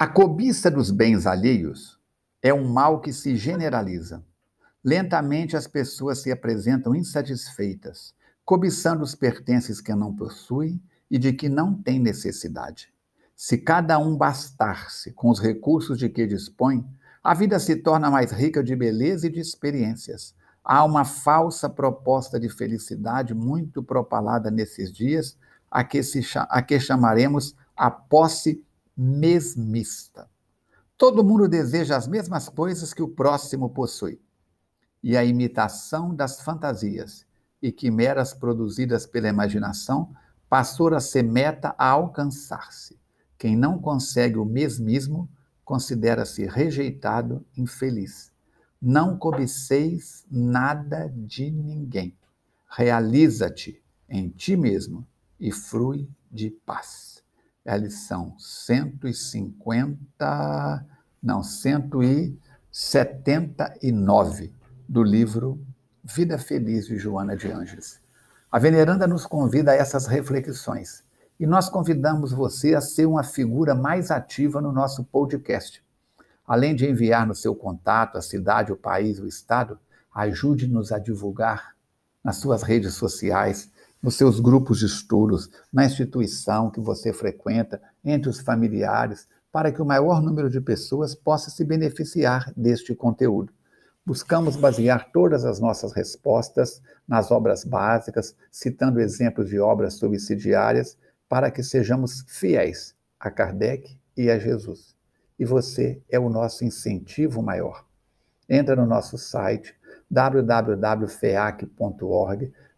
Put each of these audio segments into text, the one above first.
A cobiça dos bens alheios é um mal que se generaliza. Lentamente as pessoas se apresentam insatisfeitas, cobiçando os pertences que não possuem e de que não têm necessidade. Se cada um bastar-se com os recursos de que dispõe, a vida se torna mais rica de beleza e de experiências. Há uma falsa proposta de felicidade muito propalada nesses dias, a que, se, a que chamaremos a posse mesmista. Todo mundo deseja as mesmas coisas que o próximo possui. E a imitação das fantasias e quimeras produzidas pela imaginação passou a ser meta a alcançar-se. Quem não consegue o mesmismo considera-se rejeitado, infeliz. Não cobiceis nada de ninguém. Realiza-te em ti mesmo e frui de paz é a lição 150, não, 179 do livro Vida Feliz de Joana de Anjos. A veneranda nos convida a essas reflexões e nós convidamos você a ser uma figura mais ativa no nosso podcast. Além de enviar no seu contato a cidade, o país, o estado, ajude-nos a divulgar nas suas redes sociais, nos seus grupos de estudos, na instituição que você frequenta, entre os familiares, para que o maior número de pessoas possa se beneficiar deste conteúdo. Buscamos basear todas as nossas respostas nas obras básicas, citando exemplos de obras subsidiárias, para que sejamos fiéis a Kardec e a Jesus. E você é o nosso incentivo maior. Entra no nosso site www.feac.org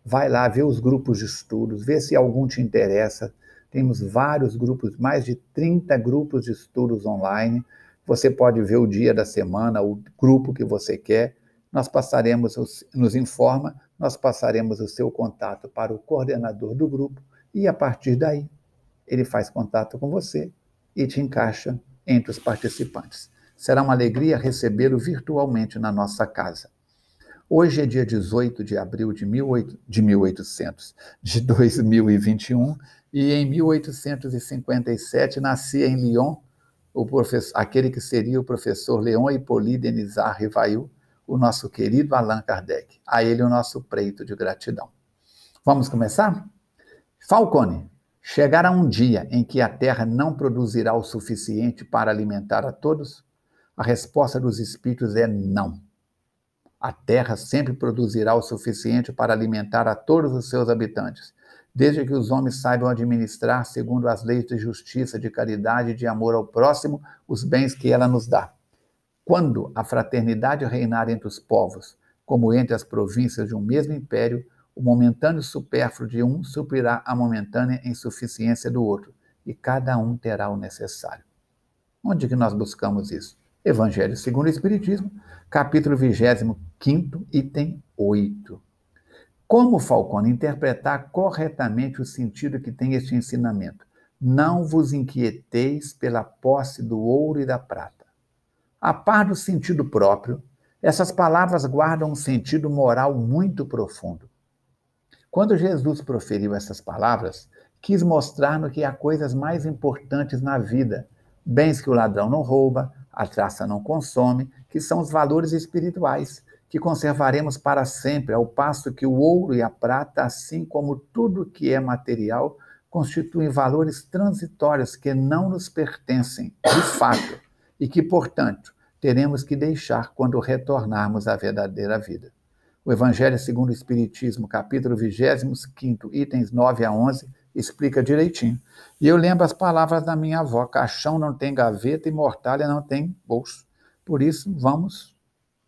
Vai lá, vê os grupos de estudos, vê se algum te interessa. Temos vários grupos, mais de 30 grupos de estudos online. Você pode ver o dia da semana, o grupo que você quer. Nós passaremos, nos informa, nós passaremos o seu contato para o coordenador do grupo e a partir daí ele faz contato com você e te encaixa entre os participantes. Será uma alegria recebê-lo virtualmente na nossa casa. Hoje é dia 18 de abril de, 18, de 1800, de 2021, e em 1857 nascia em Lyon o professor, aquele que seria o professor Leon Hippolyte Denisard Rivail, o nosso querido Allan Kardec. A ele o nosso preito de gratidão. Vamos começar? Falcone, chegará um dia em que a Terra não produzirá o suficiente para alimentar a todos? A resposta dos espíritos é não. A terra sempre produzirá o suficiente para alimentar a todos os seus habitantes, desde que os homens saibam administrar, segundo as leis de justiça, de caridade e de amor ao próximo, os bens que ela nos dá. Quando a fraternidade reinar entre os povos, como entre as províncias de um mesmo império, o momentâneo supérfluo de um suprirá a momentânea insuficiência do outro, e cada um terá o necessário. Onde que nós buscamos isso? Evangelho segundo o Espiritismo, capítulo 25, item 8. Como, Falcone, interpretar corretamente o sentido que tem este ensinamento? Não vos inquieteis pela posse do ouro e da prata. A par do sentido próprio, essas palavras guardam um sentido moral muito profundo. Quando Jesus proferiu essas palavras, quis mostrar-nos que há coisas mais importantes na vida, bens que o ladrão não rouba, a traça não consome, que são os valores espirituais, que conservaremos para sempre, ao passo que o ouro e a prata, assim como tudo que é material, constituem valores transitórios que não nos pertencem, de fato, e que, portanto, teremos que deixar quando retornarmos à verdadeira vida. O Evangelho segundo o Espiritismo, capítulo 25, itens 9 a 11, explica direitinho. E eu lembro as palavras da minha avó: caixão não tem gaveta e mortalha não tem bolso. Por isso, vamos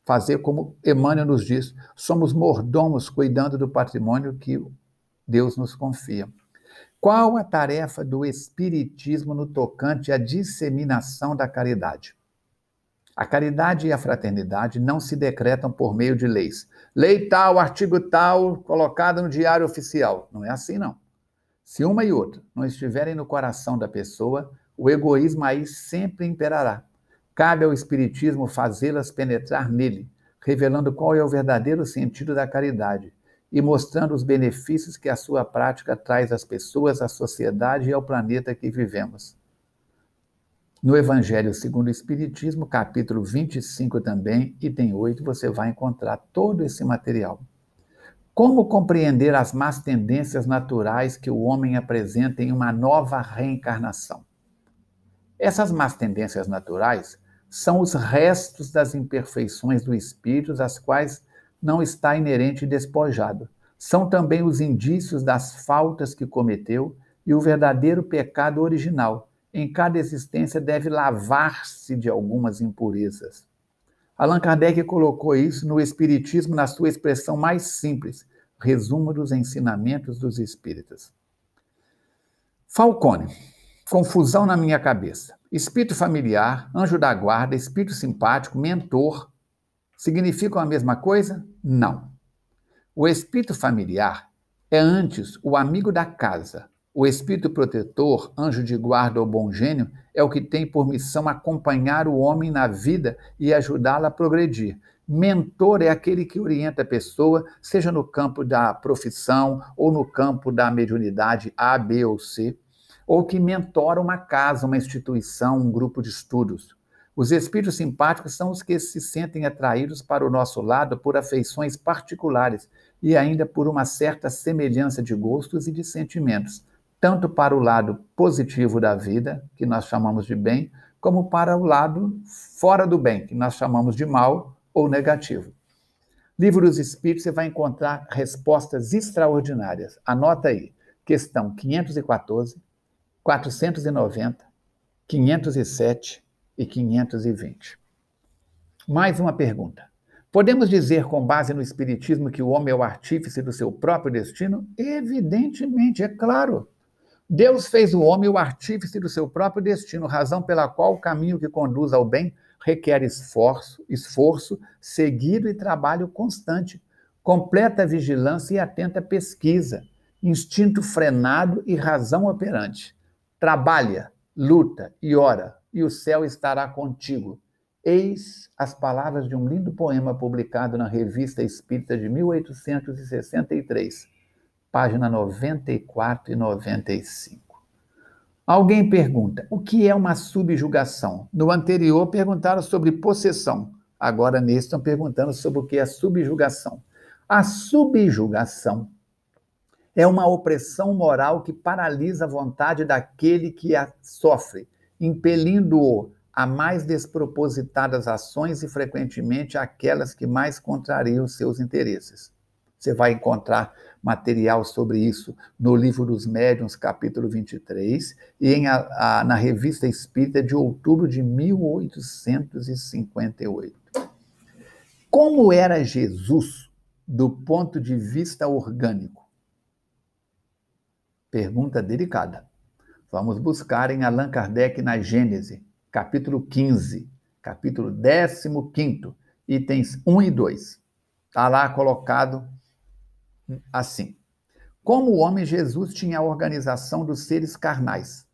fazer como Emmanuel nos diz: somos mordomos cuidando do patrimônio que Deus nos confia. Qual a tarefa do Espiritismo no tocante à disseminação da caridade? A caridade e a fraternidade não se decretam por meio de leis. Lei tal, artigo tal, colocada no diário oficial. Não é assim, não. Se uma e outra não estiverem no coração da pessoa, o egoísmo aí sempre imperará. Cabe ao Espiritismo fazê-las penetrar nele, revelando qual é o verdadeiro sentido da caridade e mostrando os benefícios que a sua prática traz às pessoas, à sociedade e ao planeta que vivemos. No Evangelho segundo o Espiritismo, capítulo 25 também, item 8, você vai encontrar todo esse material. Como compreender as más tendências naturais que o homem apresenta em uma nova reencarnação? Essas más tendências naturais são os restos das imperfeições do espírito, as quais não está inerente e despojado. São também os indícios das faltas que cometeu e o verdadeiro pecado original, em cada existência deve lavar-se de algumas impurezas. Allan Kardec colocou isso no Espiritismo na sua expressão mais simples, resumo dos ensinamentos dos espíritas. Falcone, confusão na minha cabeça. Espírito familiar, anjo da guarda, espírito simpático, mentor, significam a mesma coisa? Não. O espírito familiar é antes o amigo da casa, o espírito protetor, anjo de guarda ou bom gênio, é o que tem por missão acompanhar o homem na vida e ajudá-la a progredir. Mentor é aquele que orienta a pessoa, seja no campo da profissão ou no campo da mediunidade A, B ou C, ou que mentora uma casa, uma instituição, um grupo de estudos. Os espíritos simpáticos são os que se sentem atraídos para o nosso lado por afeições particulares e ainda por uma certa semelhança de gostos e de sentimentos tanto para o lado positivo da vida, que nós chamamos de bem, como para o lado fora do bem, que nós chamamos de mal ou negativo. Livro dos Espíritos, você vai encontrar respostas extraordinárias. Anota aí, questão 514, 490, 507 e 520. Mais uma pergunta. Podemos dizer, com base no Espiritismo, que o homem é o artífice do seu próprio destino? Evidentemente, é claro. Deus fez o homem o artífice do seu próprio destino, razão pela qual o caminho que conduz ao bem requer esforço, esforço seguido e trabalho constante, completa vigilância e atenta pesquisa, instinto frenado e razão operante. Trabalha, luta e ora, e o céu estará contigo. Eis as palavras de um lindo poema publicado na Revista Espírita de 1863 página 94 e 95. Alguém pergunta: o que é uma subjugação? No anterior perguntaram sobre possessão. Agora, neste, estão perguntando sobre o que é subjugação. A subjugação é uma opressão moral que paralisa a vontade daquele que a sofre, impelindo-o a mais despropositadas ações e, frequentemente, aquelas que mais contrariam seus interesses. Você vai encontrar material sobre isso no Livro dos Médiuns, capítulo 23, e em a, a, na Revista Espírita de outubro de 1858. Como era Jesus do ponto de vista orgânico? Pergunta delicada. Vamos buscar em Allan Kardec na Gênese, capítulo 15, capítulo 15, itens 1 e 2. Está lá colocado assim. Como o homem, Jesus tinha a organização dos seres carnais.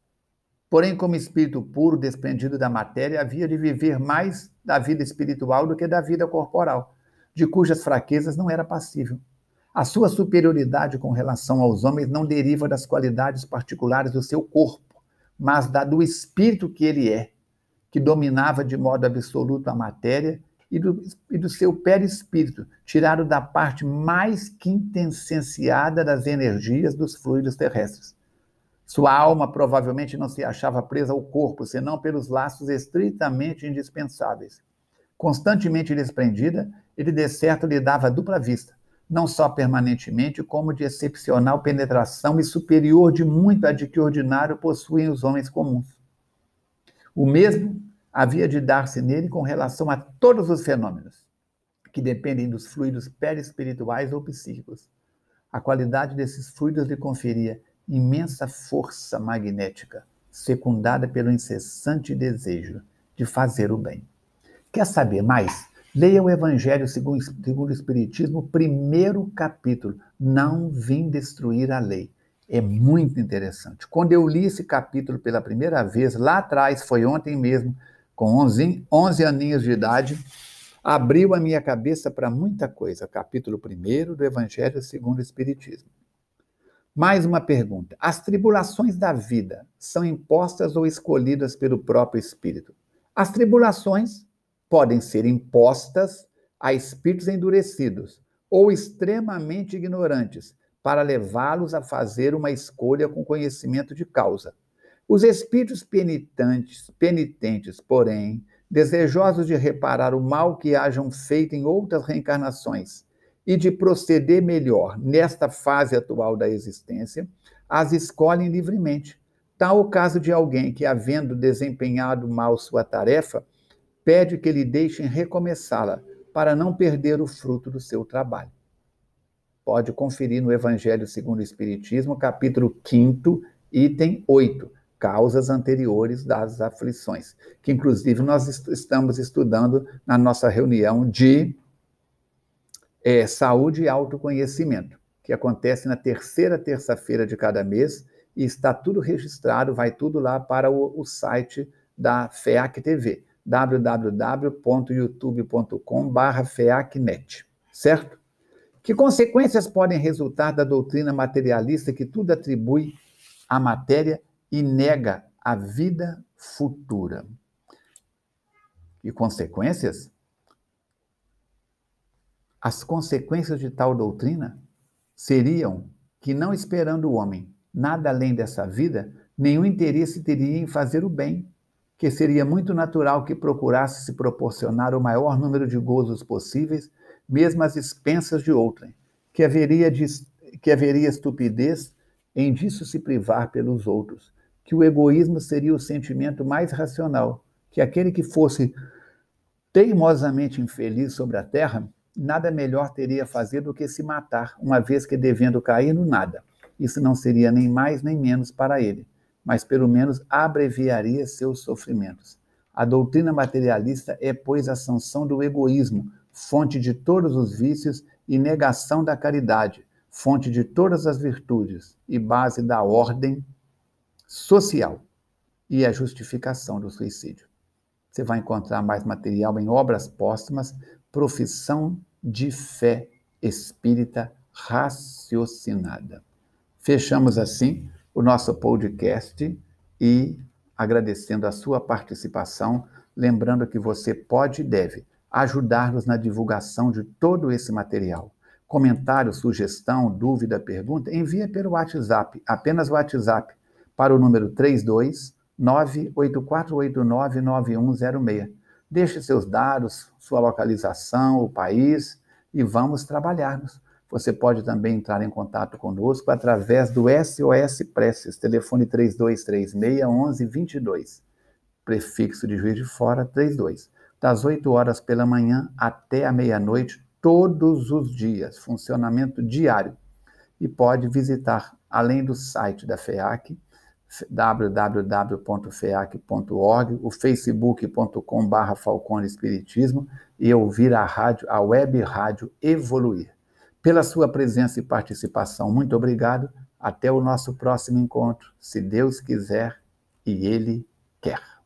Porém, como espírito puro, desprendido da matéria, havia de viver mais da vida espiritual do que da vida corporal, de cujas fraquezas não era passível. A sua superioridade com relação aos homens não deriva das qualidades particulares do seu corpo, mas da do espírito que ele é, que dominava de modo absoluto a matéria e do, e do seu perispírito, tirado da parte mais quintessenciada das energias dos fluidos terrestres. Sua alma provavelmente não se achava presa ao corpo, senão pelos laços estritamente indispensáveis. Constantemente desprendida, ele de certo lhe dava dupla vista, não só permanentemente, como de excepcional penetração e superior de muito a de que ordinário possuem os homens comuns. O mesmo havia de dar-se nele com relação a todos os fenômenos que dependem dos fluidos perispirituais ou psíquicos. A qualidade desses fluidos lhe conferia imensa força magnética, secundada pelo incessante desejo de fazer o bem. Quer saber mais? Leia o Evangelho segundo, segundo o Espiritismo, primeiro capítulo. Não vim destruir a lei. É muito interessante. Quando eu li esse capítulo pela primeira vez, lá atrás, foi ontem mesmo, com 11, 11 aninhos de idade, abriu a minha cabeça para muita coisa. Capítulo 1 do Evangelho segundo o Espiritismo. Mais uma pergunta. As tribulações da vida são impostas ou escolhidas pelo próprio Espírito? As tribulações podem ser impostas a espíritos endurecidos ou extremamente ignorantes, para levá-los a fazer uma escolha com conhecimento de causa. Os espíritos penitentes, penitentes, porém, desejosos de reparar o mal que hajam feito em outras reencarnações e de proceder melhor nesta fase atual da existência, as escolhem livremente. Tal o caso de alguém que, havendo desempenhado mal sua tarefa, pede que lhe deixem recomeçá-la, para não perder o fruto do seu trabalho. Pode conferir no Evangelho segundo o Espiritismo, capítulo 5, item 8, causas anteriores das aflições, que inclusive nós estamos estudando na nossa reunião de é, saúde e autoconhecimento, que acontece na terceira terça-feira de cada mês e está tudo registrado, vai tudo lá para o, o site da FEAC TV www.youtube.com.br FEACnet, certo? Que consequências podem resultar da doutrina materialista que tudo atribui à matéria e nega a vida futura? E consequências? As consequências de tal doutrina seriam que, não esperando o homem nada além dessa vida, nenhum interesse teria em fazer o bem, que seria muito natural que procurasse se proporcionar o maior número de gozos possíveis, mesmo às expensas de outrem, que haveria, de, que haveria estupidez em disso se privar pelos outros, que o egoísmo seria o sentimento mais racional, que aquele que fosse teimosamente infeliz sobre a terra, nada melhor teria a fazer do que se matar, uma vez que devendo cair no nada. Isso não seria nem mais nem menos para ele mas pelo menos abreviaria seus sofrimentos. A doutrina materialista é, pois, a sanção do egoísmo, fonte de todos os vícios e negação da caridade, fonte de todas as virtudes e base da ordem social e a justificação do suicídio. Você vai encontrar mais material em obras póstumas, Profissão de Fé Espírita Raciocinada. Fechamos assim o nosso podcast e agradecendo a sua participação, lembrando que você pode e deve ajudar-nos na divulgação de todo esse material. Comentário, sugestão, dúvida, pergunta, envia pelo WhatsApp, apenas o WhatsApp, para o número 32 984899106. Deixe seus dados, sua localização, o país e vamos trabalharmos. Você pode também entrar em contato conosco através do SOS Preces, telefone 3236-1122, prefixo de Juiz de Fora 32, das 8 horas pela manhã até a meia-noite, todos os dias, funcionamento diário. E pode visitar, além do site da FEAC, www.feac.org, o facebook.com.br Falcone Espiritismo e ouvir a rádio, a web rádio Evoluir pela sua presença e participação. Muito obrigado. Até o nosso próximo encontro, se Deus quiser e Ele quer.